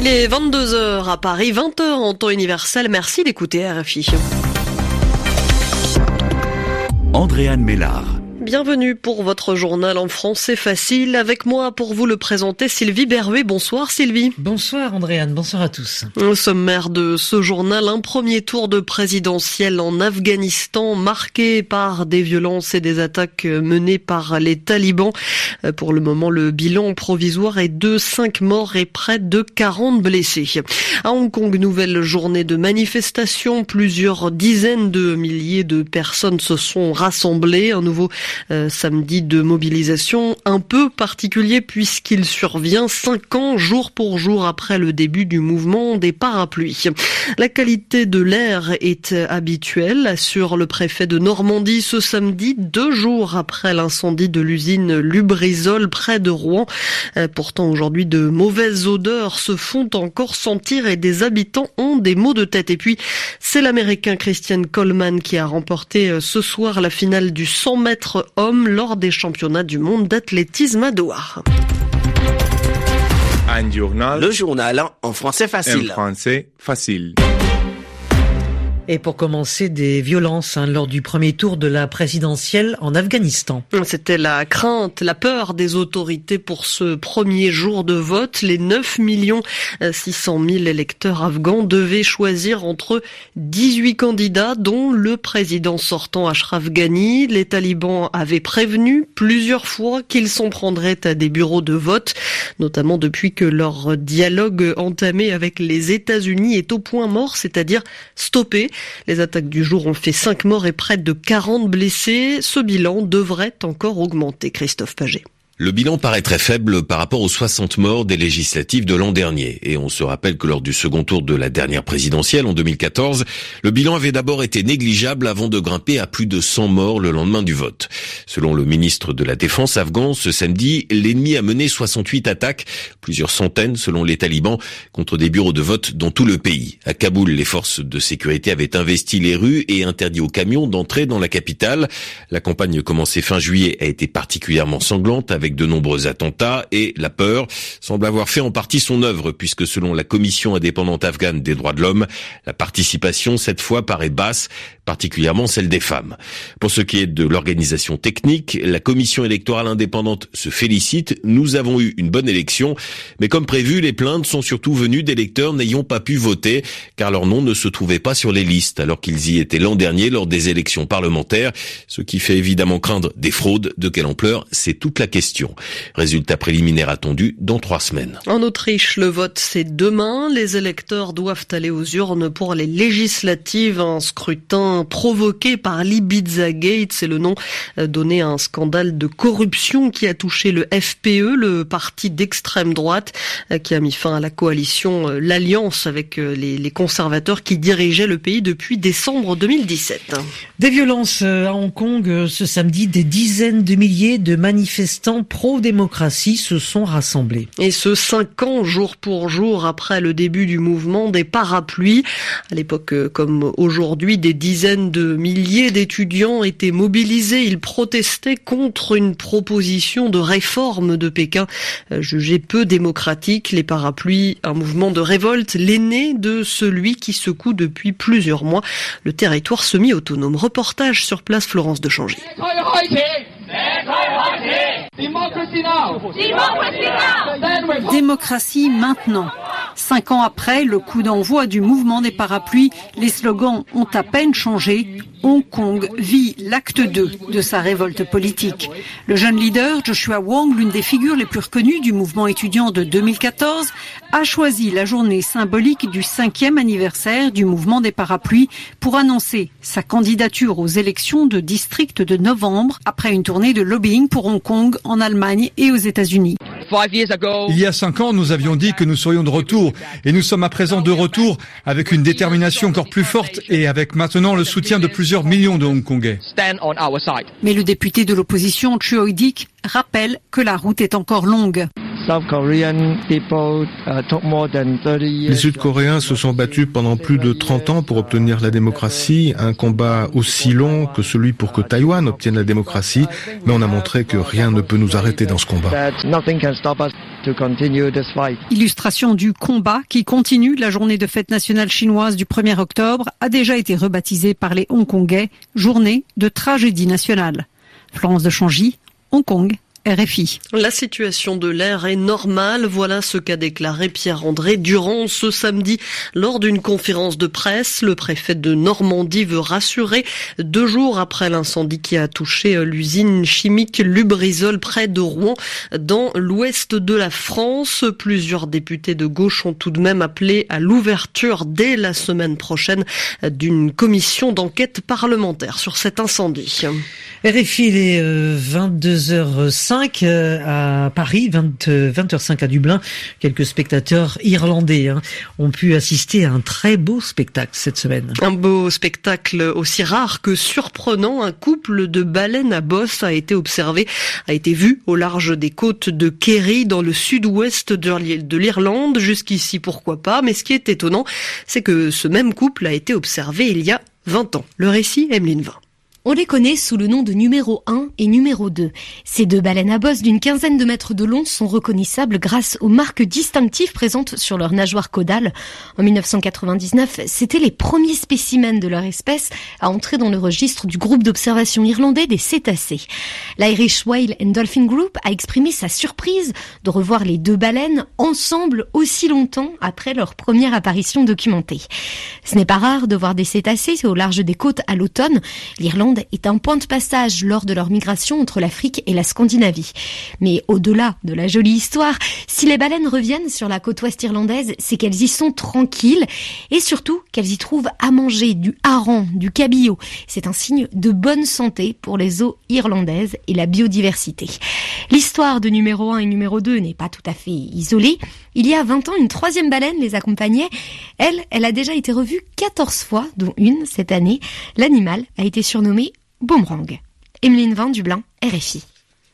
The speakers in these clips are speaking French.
Il est 22h à Paris, 20h en temps universel. Merci d'écouter RFI. Andréane Mélard. Bienvenue pour votre journal en français facile. Avec moi pour vous le présenter, Sylvie Berruet. Bonsoir Sylvie. Bonsoir Andréane, bonsoir à tous. Au sommaire de ce journal, un premier tour de présidentiel en Afghanistan marqué par des violences et des attaques menées par les talibans. Pour le moment, le bilan provisoire est de 5 morts et près de 40 blessés. À Hong Kong, nouvelle journée de manifestation. Plusieurs dizaines de milliers de personnes se sont rassemblées. Un nouveau euh, samedi de mobilisation un peu particulier puisqu'il survient cinq ans jour pour jour après le début du mouvement des parapluies. La qualité de l'air est habituelle, assure le préfet de Normandie ce samedi, deux jours après l'incendie de l'usine Lubrizol près de Rouen. Euh, pourtant aujourd'hui de mauvaises odeurs se font encore sentir et des habitants ont des maux de tête. Et puis c'est l'américain Christian Coleman qui a remporté euh, ce soir la finale du 100 mètres hommes lors des championnats du monde d'athlétisme à Doha. Un journal. Le journal en français facile. En français facile. Et pour commencer, des violences hein, lors du premier tour de la présidentielle en Afghanistan. C'était la crainte, la peur des autorités pour ce premier jour de vote. Les 9 millions 600 000 électeurs afghans devaient choisir entre 18 candidats, dont le président sortant Ashraf Ghani. Les talibans avaient prévenu plusieurs fois qu'ils s'en prendraient à des bureaux de vote, notamment depuis que leur dialogue entamé avec les États-Unis est au point mort, c'est-à-dire stoppé. Les attaques du jour ont fait 5 morts et près de 40 blessés. Ce bilan devrait encore augmenter, Christophe Paget. Le bilan paraît très faible par rapport aux 60 morts des législatives de l'an dernier. Et on se rappelle que lors du second tour de la dernière présidentielle en 2014, le bilan avait d'abord été négligeable avant de grimper à plus de 100 morts le lendemain du vote. Selon le ministre de la Défense afghan, ce samedi, l'ennemi a mené 68 attaques, plusieurs centaines selon les talibans, contre des bureaux de vote dans tout le pays. À Kaboul, les forces de sécurité avaient investi les rues et interdit aux camions d'entrer dans la capitale. La campagne commencée fin juillet a été particulièrement sanglante de nombreux attentats et la peur semble avoir fait en partie son œuvre puisque selon la commission indépendante afghane des droits de l'homme, la participation cette fois paraît basse, particulièrement celle des femmes. Pour ce qui est de l'organisation technique, la commission électorale indépendante se félicite. Nous avons eu une bonne élection, mais comme prévu, les plaintes sont surtout venues d'électeurs n'ayant pas pu voter car leur nom ne se trouvait pas sur les listes alors qu'ils y étaient l'an dernier lors des élections parlementaires, ce qui fait évidemment craindre des fraudes. De quelle ampleur C'est toute la question. Résultat préliminaire attendu dans trois semaines. En Autriche, le vote c'est demain. Les électeurs doivent aller aux urnes pour les législatives. Un scrutin provoqué par l'Ibiza Gate, c'est le nom euh, donné à un scandale de corruption qui a touché le FPE, le parti d'extrême droite, euh, qui a mis fin à la coalition, euh, l'alliance avec les conservateurs qui dirigeaient le pays depuis décembre 2017. Des violences à Hong Kong ce samedi, des dizaines de milliers de manifestants pro-démocratie se sont rassemblés. Et ce cinq ans, jour pour jour, après le début du mouvement des parapluies. À l'époque, comme aujourd'hui, des dizaines de milliers d'étudiants étaient mobilisés. Ils protestaient contre une proposition de réforme de Pékin euh, jugée peu démocratique. Les parapluies, un mouvement de révolte, l'aîné de celui qui secoue depuis plusieurs mois le territoire semi-autonome. Reportage sur place Florence de Changy. Démocratie maintenant. Cinq ans après le coup d'envoi du mouvement des parapluies, les slogans ont à peine changé. Hong Kong vit l'acte 2 de sa révolte politique. Le jeune leader, Joshua Wong, l'une des figures les plus reconnues du mouvement étudiant de 2014, a choisi la journée symbolique du cinquième anniversaire du mouvement des parapluies pour annoncer sa candidature aux élections de district de novembre après une tournée de lobbying pour Hong Kong en Allemagne et aux États-Unis. Il y a cinq ans, nous avions dit que nous serions de retour et nous sommes à présent de retour avec une détermination encore plus forte et avec maintenant le soutien de plusieurs millions de Hongkongais. Mais le député de l'opposition, Choi Dik, rappelle que la route est encore longue. Les Sud-Coréens se sont battus pendant plus de 30 ans pour obtenir la démocratie, un combat aussi long que celui pour que Taïwan obtienne la démocratie, mais on a montré que rien ne peut nous arrêter dans ce combat. Illustration du combat qui continue. La journée de fête nationale chinoise du 1er octobre a déjà été rebaptisée par les Hongkongais journée de tragédie nationale. Florence de Changy, Hong Kong, RFI. La situation de l'air est normale. Voilà ce qu'a déclaré Pierre-André Durand ce samedi lors d'une conférence de presse. Le préfet de Normandie veut rassurer deux jours après l'incendie qui a touché l'usine chimique Lubrizol près de Rouen dans l'ouest de la France. Plusieurs députés de gauche ont tout de même appelé à l'ouverture dès la semaine prochaine d'une commission d'enquête parlementaire sur cet incendie. RFI, il est 22h05 euh, à Paris, 20, h 05 à Dublin. Quelques spectateurs irlandais hein, ont pu assister à un très beau spectacle cette semaine. Un beau spectacle aussi rare que surprenant. Un couple de baleines à bosse a été observé, a été vu au large des côtes de Kerry dans le sud-ouest de l'Irlande. Jusqu'ici, pourquoi pas. Mais ce qui est étonnant, c'est que ce même couple a été observé il y a 20 ans. Le récit, Emeline 20. On les connaît sous le nom de numéro 1 et numéro 2. Ces deux baleines à bosse d'une quinzaine de mètres de long sont reconnaissables grâce aux marques distinctives présentes sur leur nageoire caudale. En 1999, c'était les premiers spécimens de leur espèce à entrer dans le registre du groupe d'observation irlandais des cétacés. L'Irish Whale and Dolphin Group a exprimé sa surprise de revoir les deux baleines ensemble aussi longtemps après leur première apparition documentée. Ce n'est pas rare de voir des cétacés au large des côtes à l'automne. Est un point de passage lors de leur migration entre l'Afrique et la Scandinavie. Mais au-delà de la jolie histoire, si les baleines reviennent sur la côte ouest irlandaise, c'est qu'elles y sont tranquilles et surtout qu'elles y trouvent à manger du hareng, du cabillaud. C'est un signe de bonne santé pour les eaux irlandaises et la biodiversité. L'histoire de numéro 1 et numéro 2 n'est pas tout à fait isolée. Il y a 20 ans, une troisième baleine les accompagnait. Elle, elle a déjà été revue 14 fois, dont une cette année. L'animal a été surnommé Boomerang. Emeline Van Dublin, RFI.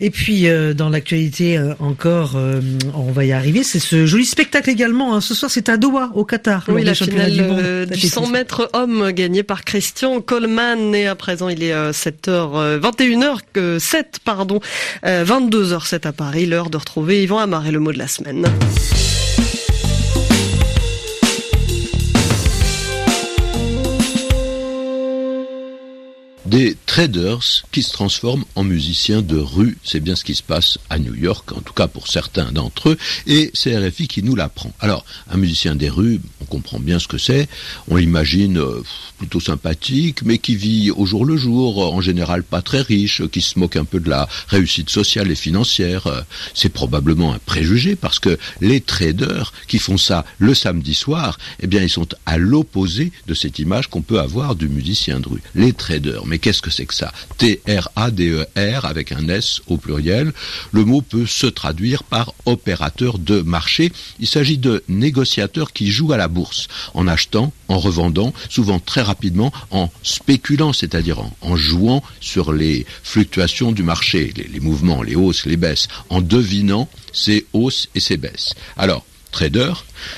Et puis euh, dans l'actualité euh, encore, euh, on va y arriver. C'est ce joli spectacle également. Hein. Ce soir, c'est à Doha, au Qatar. Oui, la finale du, 100 mètres homme gagné par Christian Coleman. Et à présent, il est 7h, 21h 7, pardon, 22h7 à Paris. L'heure de retrouver Yvan Amar et le mot de la semaine. Des traders qui se transforment en musiciens de rue. C'est bien ce qui se passe à New York, en tout cas pour certains d'entre eux, et c'est RFI qui nous l'apprend. Alors, un musicien des rues, on comprend bien ce que c'est, on l'imagine euh, plutôt sympathique, mais qui vit au jour le jour, en général pas très riche, qui se moque un peu de la réussite sociale et financière. Euh, c'est probablement un préjugé, parce que les traders qui font ça le samedi soir, eh bien, ils sont à l'opposé de cette image qu'on peut avoir du musicien de rue. Les traders, mais qu'est-ce que c'est que ça T-R-A-D-E-R e avec un S au pluriel. Le mot peut se traduire par opérateur de marché. Il s'agit de négociateurs qui jouent à la bourse en achetant, en revendant, souvent très rapidement, en spéculant, c'est-à-dire en, jouant sur les fluctuations du marché, les, les mouvements, les hausses, les baisses, en devinant ces hausses et ces baisses. Alors, trader,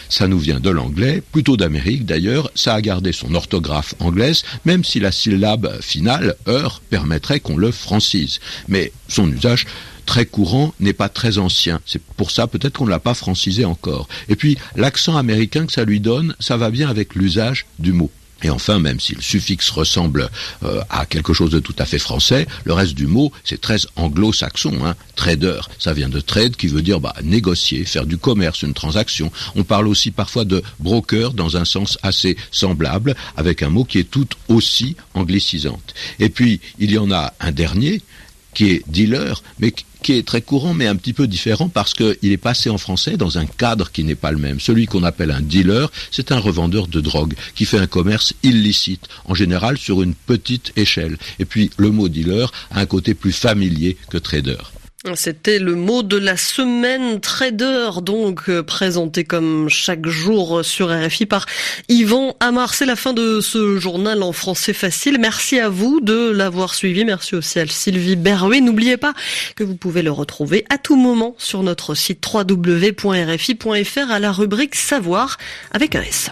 ça nous vient de l'anglais, plutôt d'Amérique d'ailleurs, ça a gardé son orthographe anglaise, même si la syllabe finale, heure, permettrait qu'on le francise. Mais son usage très courant n'est pas très ancien. C'est pour ça peut-être qu'on ne l'a pas francisé encore. Et puis l'accent américain que ça lui donne, ça va bien avec l'usage du mot. Et enfin, même si le suffixe ressemble euh, à quelque chose de tout à fait français, le reste du mot, c'est très anglo-saxon. Hein. Trader, ça vient de trade qui veut dire bah, négocier, faire du commerce, une transaction. On parle aussi parfois de broker dans un sens assez semblable, avec un mot qui est tout aussi anglicisante. Et puis, il y en a un dernier, qui est dealer, mais qui est très courant, mais un petit peu différent parce qu'il est passé en français dans un cadre qui n'est pas le même. Celui qu'on appelle un dealer, c'est un revendeur de drogue qui fait un commerce illicite, en général sur une petite échelle. Et puis le mot dealer a un côté plus familier que trader. C'était le mot de la semaine trader, donc euh, présenté comme chaque jour sur RFI par Yvan Amar. C'est la fin de ce journal en français facile. Merci à vous de l'avoir suivi. Merci aussi à Sylvie Berruet. N'oubliez pas que vous pouvez le retrouver à tout moment sur notre site www.rfi.fr à la rubrique Savoir avec un S.